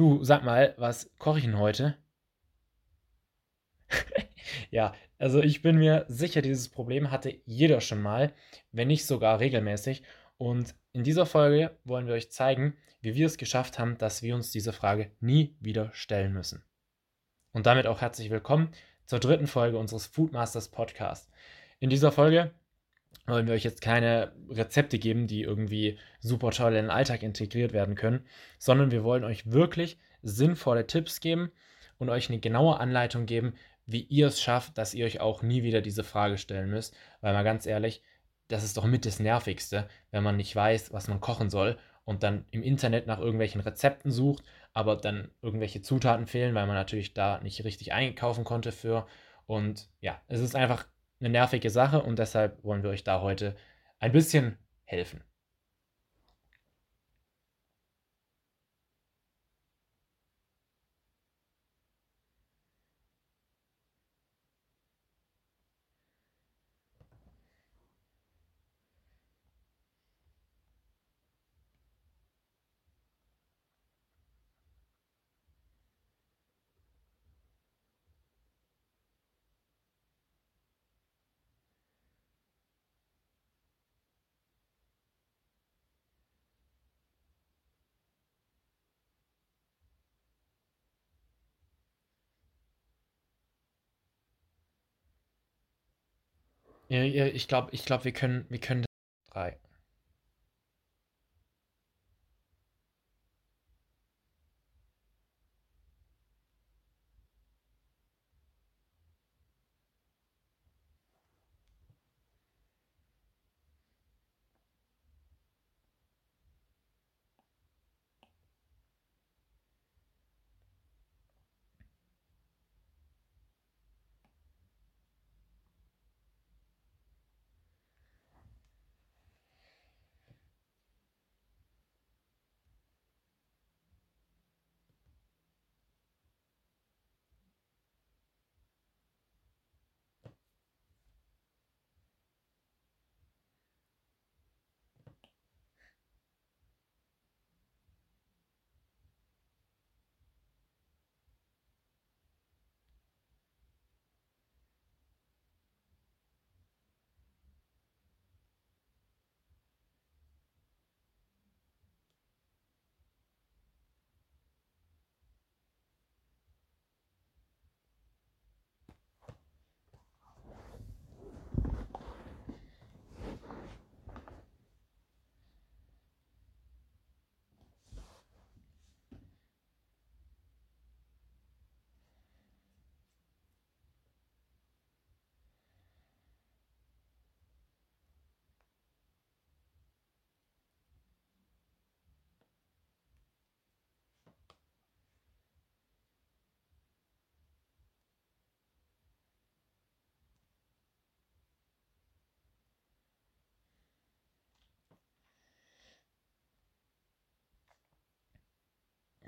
Du, sag mal, was koche ich denn heute? Ja, also ich bin mir sicher, dieses Problem hatte jeder schon mal, wenn nicht sogar regelmäßig. Und in dieser Folge wollen wir euch zeigen, wie wir es geschafft haben, dass wir uns diese Frage nie wieder stellen müssen. Und damit auch herzlich willkommen zur dritten Folge unseres Foodmasters Podcast. In dieser Folge wollen wir euch jetzt keine Rezepte geben, die irgendwie super toll in den Alltag integriert werden können, sondern wir wollen euch wirklich sinnvolle Tipps geben und euch eine genaue Anleitung geben, wie ihr es schafft, dass ihr euch auch nie wieder diese Frage stellen müsst. Weil mal ganz ehrlich, das ist doch mit das Nervigste, wenn man nicht weiß, was man kochen soll und dann im Internet nach irgendwelchen Rezepten sucht, aber dann irgendwelche Zutaten fehlen, weil man natürlich da nicht richtig eingekaufen konnte für. Und ja, es ist einfach eine nervige Sache und deshalb wollen wir euch da heute ein bisschen helfen. Ich glaube, ich glaube, wir können, wir können drei.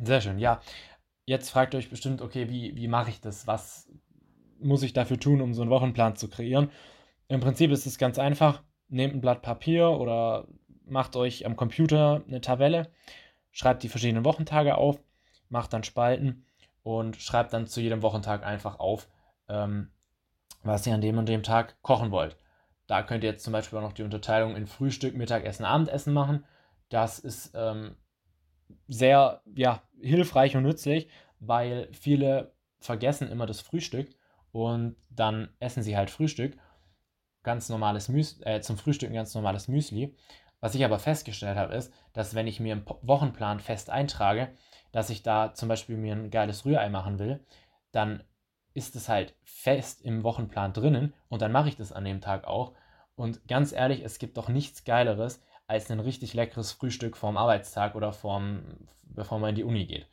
Sehr schön, ja. Jetzt fragt ihr euch bestimmt, okay, wie, wie mache ich das? Was muss ich dafür tun, um so einen Wochenplan zu kreieren? Im Prinzip ist es ganz einfach. Nehmt ein Blatt Papier oder macht euch am Computer eine Tabelle, schreibt die verschiedenen Wochentage auf, macht dann Spalten und schreibt dann zu jedem Wochentag einfach auf, ähm, was ihr an dem und dem Tag kochen wollt. Da könnt ihr jetzt zum Beispiel auch noch die Unterteilung in Frühstück, Mittagessen, Abendessen machen. Das ist ähm, sehr ja, hilfreich und nützlich, weil viele vergessen immer das Frühstück und dann essen sie halt Frühstück, ganz normales Müsli, äh, zum Frühstück ein ganz normales Müsli. Was ich aber festgestellt habe, ist, dass wenn ich mir im Wochenplan fest eintrage, dass ich da zum Beispiel mir ein geiles Rührei machen will, dann ist es halt fest im Wochenplan drinnen und dann mache ich das an dem Tag auch. Und ganz ehrlich, es gibt doch nichts Geileres, als ein richtig leckeres Frühstück vorm Arbeitstag oder vorm, bevor man in die Uni geht.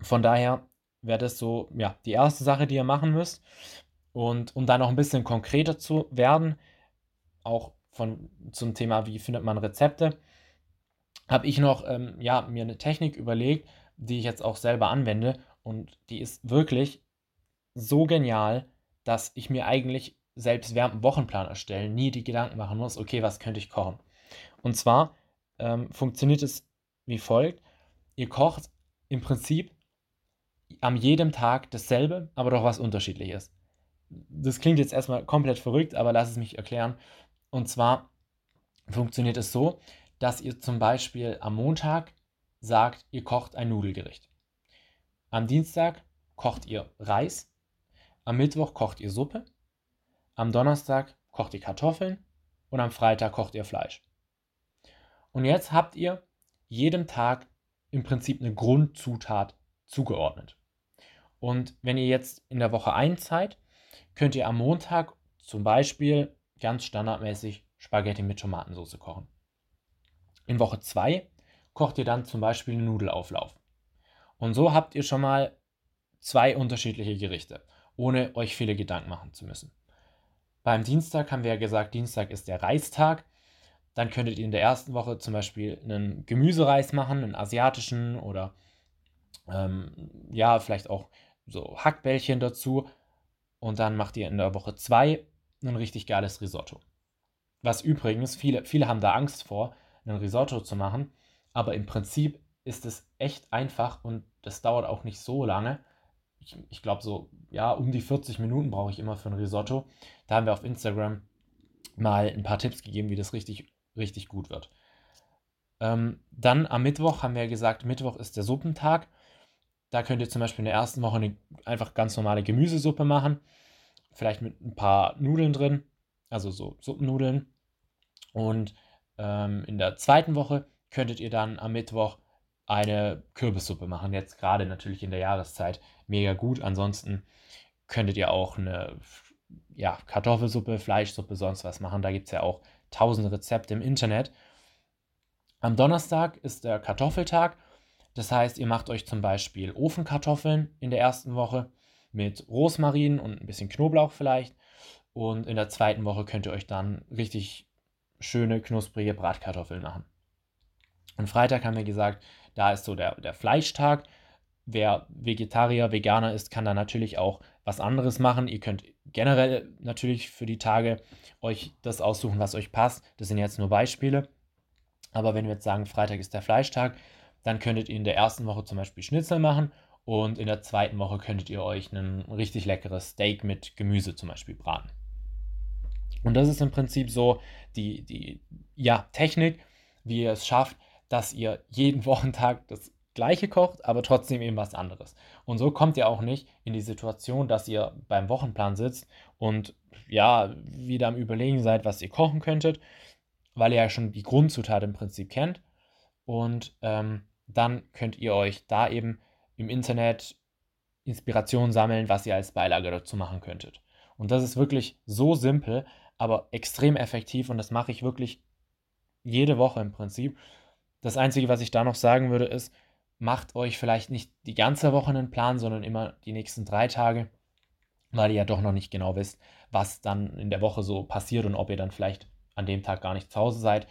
Von daher wäre das so, ja, die erste Sache, die ihr machen müsst. Und um da noch ein bisschen konkreter zu werden, auch von, zum Thema, wie findet man Rezepte, habe ich noch ähm, ja, mir eine Technik überlegt, die ich jetzt auch selber anwende. Und die ist wirklich so genial, dass ich mir eigentlich selbst während dem Wochenplan erstellen nie die Gedanken machen muss, okay, was könnte ich kochen. Und zwar ähm, funktioniert es wie folgt. Ihr kocht im Prinzip am jedem Tag dasselbe, aber doch was unterschiedliches. Das klingt jetzt erstmal komplett verrückt, aber lass es mich erklären. Und zwar funktioniert es so, dass ihr zum Beispiel am Montag sagt, ihr kocht ein Nudelgericht. Am Dienstag kocht ihr Reis. Am Mittwoch kocht ihr Suppe. Am Donnerstag kocht ihr Kartoffeln. Und am Freitag kocht ihr Fleisch. Und jetzt habt ihr jedem Tag im Prinzip eine Grundzutat zugeordnet. Und wenn ihr jetzt in der Woche 1 seid, könnt ihr am Montag zum Beispiel ganz standardmäßig Spaghetti mit Tomatensauce kochen. In Woche 2 kocht ihr dann zum Beispiel einen Nudelauflauf. Und so habt ihr schon mal zwei unterschiedliche Gerichte, ohne euch viele Gedanken machen zu müssen. Beim Dienstag haben wir ja gesagt, Dienstag ist der Reistag. Dann könntet ihr in der ersten Woche zum Beispiel einen Gemüsereis machen, einen asiatischen oder ähm, ja, vielleicht auch so Hackbällchen dazu. Und dann macht ihr in der Woche 2 ein richtig geiles Risotto. Was übrigens, viele, viele haben da Angst vor, ein Risotto zu machen. Aber im Prinzip ist es echt einfach und das dauert auch nicht so lange. Ich, ich glaube, so, ja, um die 40 Minuten brauche ich immer für ein Risotto. Da haben wir auf Instagram mal ein paar Tipps gegeben, wie das richtig, richtig gut wird. Ähm, dann am Mittwoch haben wir gesagt, Mittwoch ist der Suppentag. Da könnt ihr zum Beispiel in der ersten Woche eine einfach ganz normale Gemüsesuppe machen. Vielleicht mit ein paar Nudeln drin, also so Suppennudeln. Und ähm, in der zweiten Woche könntet ihr dann am Mittwoch eine Kürbissuppe machen. Jetzt gerade natürlich in der Jahreszeit mega gut. Ansonsten könntet ihr auch eine ja, Kartoffelsuppe, Fleischsuppe, sonst was machen. Da gibt es ja auch tausende Rezepte im Internet. Am Donnerstag ist der Kartoffeltag. Das heißt, ihr macht euch zum Beispiel Ofenkartoffeln in der ersten Woche mit Rosmarin und ein bisschen Knoblauch vielleicht. Und in der zweiten Woche könnt ihr euch dann richtig schöne, knusprige Bratkartoffeln machen. Und Freitag haben wir gesagt, da ist so der, der Fleischtag. Wer Vegetarier, Veganer ist, kann da natürlich auch was anderes machen. Ihr könnt generell natürlich für die Tage euch das aussuchen, was euch passt. Das sind jetzt nur Beispiele. Aber wenn wir jetzt sagen, Freitag ist der Fleischtag, dann könntet ihr in der ersten Woche zum Beispiel Schnitzel machen und in der zweiten Woche könntet ihr euch ein richtig leckeres Steak mit Gemüse zum Beispiel braten. Und das ist im Prinzip so die, die ja, Technik, wie ihr es schafft, dass ihr jeden Wochentag das gleiche kocht, aber trotzdem eben was anderes. Und so kommt ihr auch nicht in die Situation, dass ihr beim Wochenplan sitzt und ja, wieder am Überlegen seid, was ihr kochen könntet, weil ihr ja schon die Grundzutat im Prinzip kennt. Und ähm, dann könnt ihr euch da eben im Internet Inspiration sammeln, was ihr als Beilage dazu machen könntet. Und das ist wirklich so simpel, aber extrem effektiv und das mache ich wirklich jede Woche im Prinzip. Das Einzige, was ich da noch sagen würde, ist, macht euch vielleicht nicht die ganze Woche einen Plan, sondern immer die nächsten drei Tage, weil ihr ja doch noch nicht genau wisst, was dann in der Woche so passiert und ob ihr dann vielleicht an dem Tag gar nicht zu Hause seid.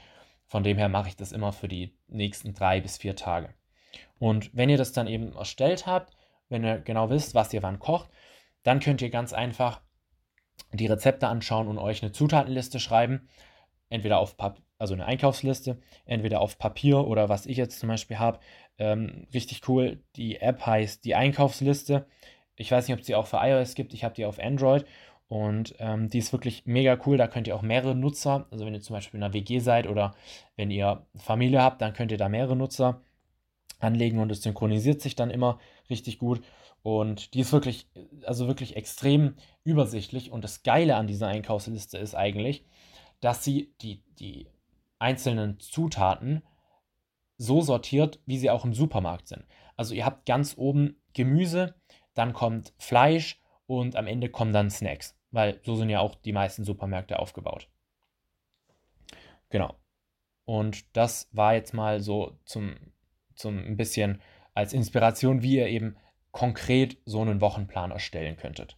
Von dem her mache ich das immer für die nächsten drei bis vier Tage. Und wenn ihr das dann eben erstellt habt, wenn ihr genau wisst, was ihr wann kocht, dann könnt ihr ganz einfach die Rezepte anschauen und euch eine Zutatenliste schreiben. Entweder auf Papier, also eine Einkaufsliste, entweder auf Papier oder was ich jetzt zum Beispiel habe. Ähm, richtig cool. Die App heißt die Einkaufsliste. Ich weiß nicht, ob es die auch für iOS gibt. Ich habe die auf Android und ähm, die ist wirklich mega cool. Da könnt ihr auch mehrere Nutzer, also wenn ihr zum Beispiel in einer WG seid oder wenn ihr Familie habt, dann könnt ihr da mehrere Nutzer anlegen und es synchronisiert sich dann immer richtig gut. Und die ist wirklich, also wirklich extrem übersichtlich. Und das Geile an dieser Einkaufsliste ist eigentlich, dass sie die, die einzelnen Zutaten so sortiert, wie sie auch im Supermarkt sind. Also ihr habt ganz oben Gemüse, dann kommt Fleisch und am Ende kommen dann Snacks, weil so sind ja auch die meisten Supermärkte aufgebaut. Genau. Und das war jetzt mal so zum, zum ein bisschen als Inspiration, wie ihr eben konkret so einen Wochenplan erstellen könntet.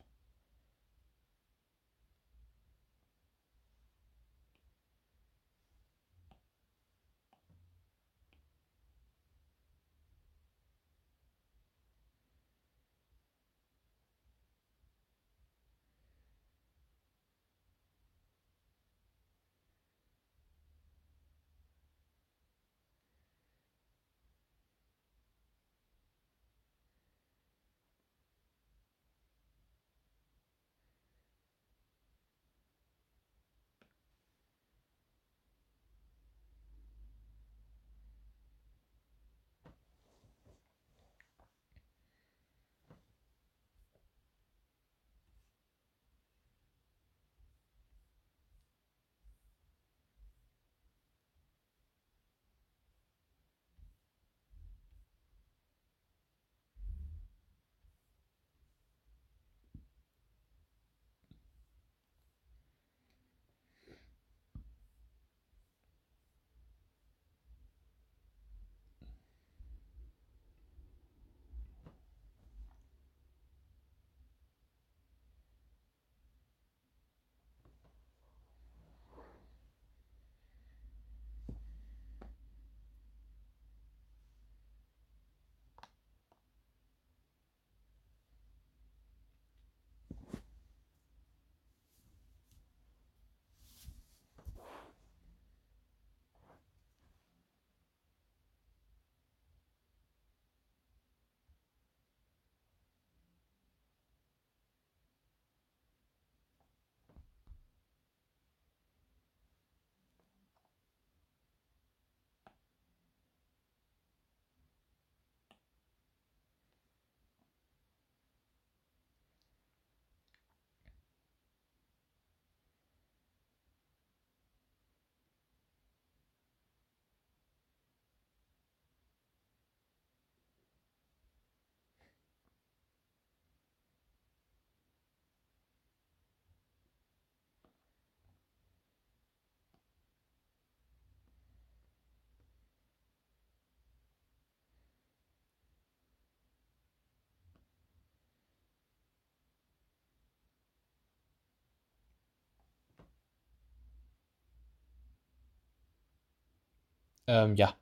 Ähm, ja.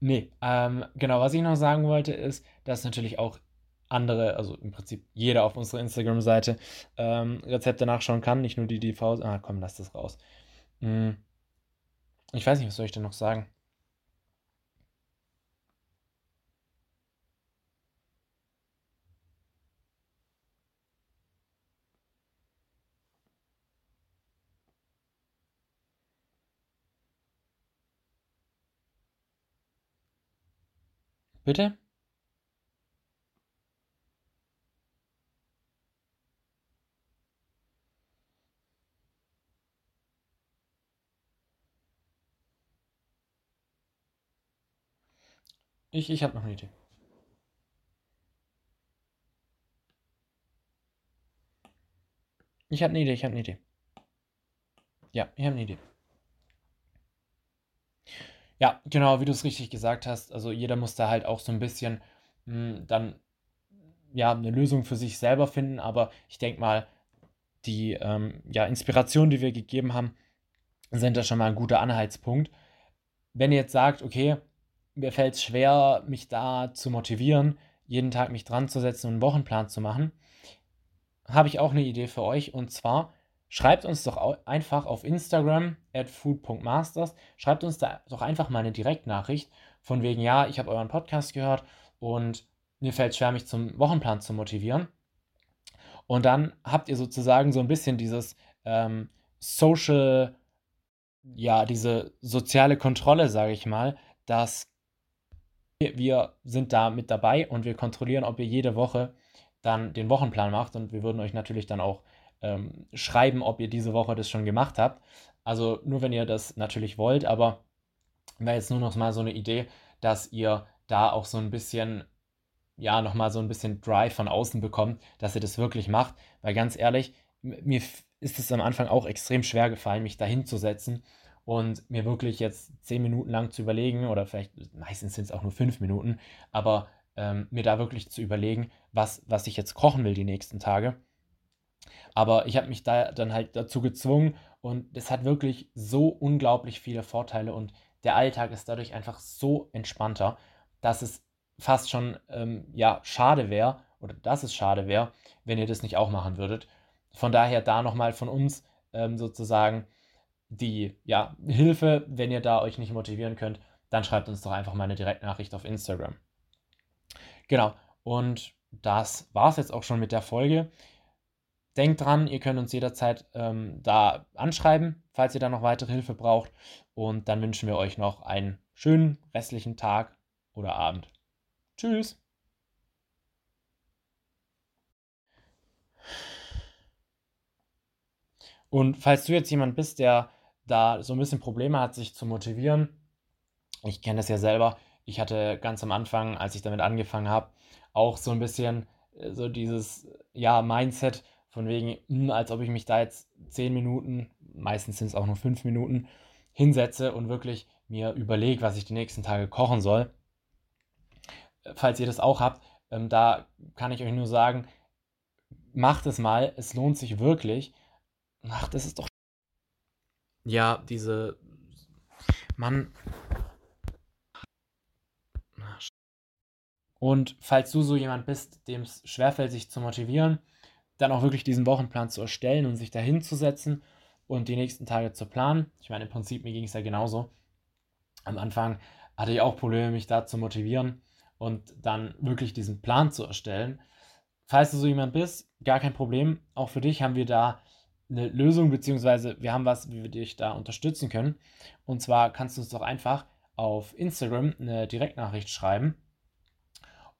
nee, ähm, genau, was ich noch sagen wollte, ist, dass natürlich auch andere, also im Prinzip jeder auf unserer Instagram-Seite ähm, Rezepte nachschauen kann, nicht nur die DVs. Ah, komm, lass das raus. Hm. Ich weiß nicht, was soll ich denn noch sagen? Bitte? Ich, ich habe noch eine Idee. Ich habe eine Idee, ich habe eine Idee. Ja, ich habe eine Idee. Ja, genau, wie du es richtig gesagt hast. Also jeder muss da halt auch so ein bisschen mh, dann ja eine Lösung für sich selber finden. Aber ich denke mal, die ähm, ja, Inspiration, die wir gegeben haben, sind da schon mal ein guter Anhaltspunkt. Wenn ihr jetzt sagt, okay, mir fällt es schwer, mich da zu motivieren, jeden Tag mich dran zu setzen und einen Wochenplan zu machen, habe ich auch eine Idee für euch. Und zwar schreibt uns doch einfach auf Instagram at food.masters, schreibt uns da doch einfach mal eine Direktnachricht von wegen, ja, ich habe euren Podcast gehört und mir fällt es schwer, mich zum Wochenplan zu motivieren. Und dann habt ihr sozusagen so ein bisschen dieses ähm, Social, ja, diese soziale Kontrolle, sage ich mal, dass wir sind da mit dabei und wir kontrollieren, ob ihr jede Woche dann den Wochenplan macht und wir würden euch natürlich dann auch ähm, schreiben, ob ihr diese Woche das schon gemacht habt. Also nur wenn ihr das natürlich wollt, aber wäre jetzt nur noch mal so eine Idee, dass ihr da auch so ein bisschen, ja, nochmal so ein bisschen Drive von außen bekommt, dass ihr das wirklich macht. Weil ganz ehrlich, mir ist es am Anfang auch extrem schwer gefallen, mich da hinzusetzen und mir wirklich jetzt zehn Minuten lang zu überlegen, oder vielleicht meistens sind es auch nur fünf Minuten, aber ähm, mir da wirklich zu überlegen, was, was ich jetzt kochen will die nächsten Tage. Aber ich habe mich da dann halt dazu gezwungen und es hat wirklich so unglaublich viele Vorteile und der Alltag ist dadurch einfach so entspannter, dass es fast schon ähm, ja schade wäre oder dass es schade wäre, wenn ihr das nicht auch machen würdet. Von daher da nochmal von uns ähm, sozusagen die ja, Hilfe, wenn ihr da euch nicht motivieren könnt, dann schreibt uns doch einfach mal eine Direktnachricht auf Instagram. Genau, und das war es jetzt auch schon mit der Folge. Denkt dran, ihr könnt uns jederzeit ähm, da anschreiben, falls ihr da noch weitere Hilfe braucht. Und dann wünschen wir euch noch einen schönen restlichen Tag oder Abend. Tschüss! Und falls du jetzt jemand bist, der da so ein bisschen Probleme hat, sich zu motivieren. Ich kenne das ja selber. Ich hatte ganz am Anfang, als ich damit angefangen habe, auch so ein bisschen äh, so dieses ja, Mindset von wegen, mh, hm, als ob ich mich da jetzt zehn Minuten, meistens sind es auch nur fünf Minuten, hinsetze und wirklich mir überlege, was ich die nächsten Tage kochen soll. Falls ihr das auch habt, ähm, da kann ich euch nur sagen, macht es mal, es lohnt sich wirklich. Ach, das ist doch ja, diese. Mann. Und falls du so jemand bist, dem es schwerfällt, sich zu motivieren, dann auch wirklich diesen Wochenplan zu erstellen und sich dahin zu setzen und die nächsten Tage zu planen. Ich meine, im Prinzip, mir ging es ja genauso. Am Anfang hatte ich auch Probleme, mich da zu motivieren und dann wirklich diesen Plan zu erstellen. Falls du so jemand bist, gar kein Problem. Auch für dich haben wir da eine Lösung, beziehungsweise wir haben was, wie wir dich da unterstützen können. Und zwar kannst du uns doch einfach auf Instagram eine Direktnachricht schreiben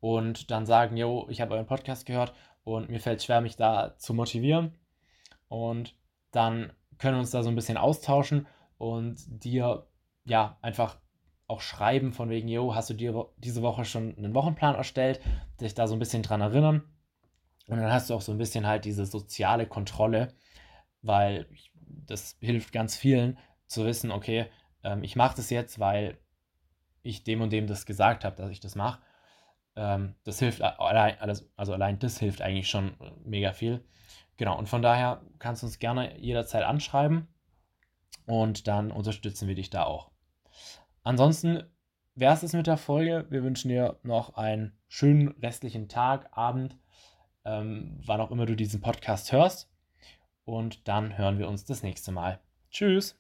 und dann sagen, yo, ich habe euren Podcast gehört und mir fällt schwer, mich da zu motivieren. Und dann können wir uns da so ein bisschen austauschen und dir ja einfach auch schreiben von wegen, yo, hast du dir diese Woche schon einen Wochenplan erstellt, dich da so ein bisschen dran erinnern. Und dann hast du auch so ein bisschen halt diese soziale Kontrolle, weil das hilft ganz vielen zu wissen, okay, ähm, ich mache das jetzt, weil ich dem und dem das gesagt habe, dass ich das mache. Ähm, das hilft allein, also allein das hilft eigentlich schon mega viel. Genau, und von daher kannst du uns gerne jederzeit anschreiben. Und dann unterstützen wir dich da auch. Ansonsten wäre es mit der Folge. Wir wünschen dir noch einen schönen restlichen Tag, Abend, ähm, wann auch immer du diesen Podcast hörst. Und dann hören wir uns das nächste Mal. Tschüss.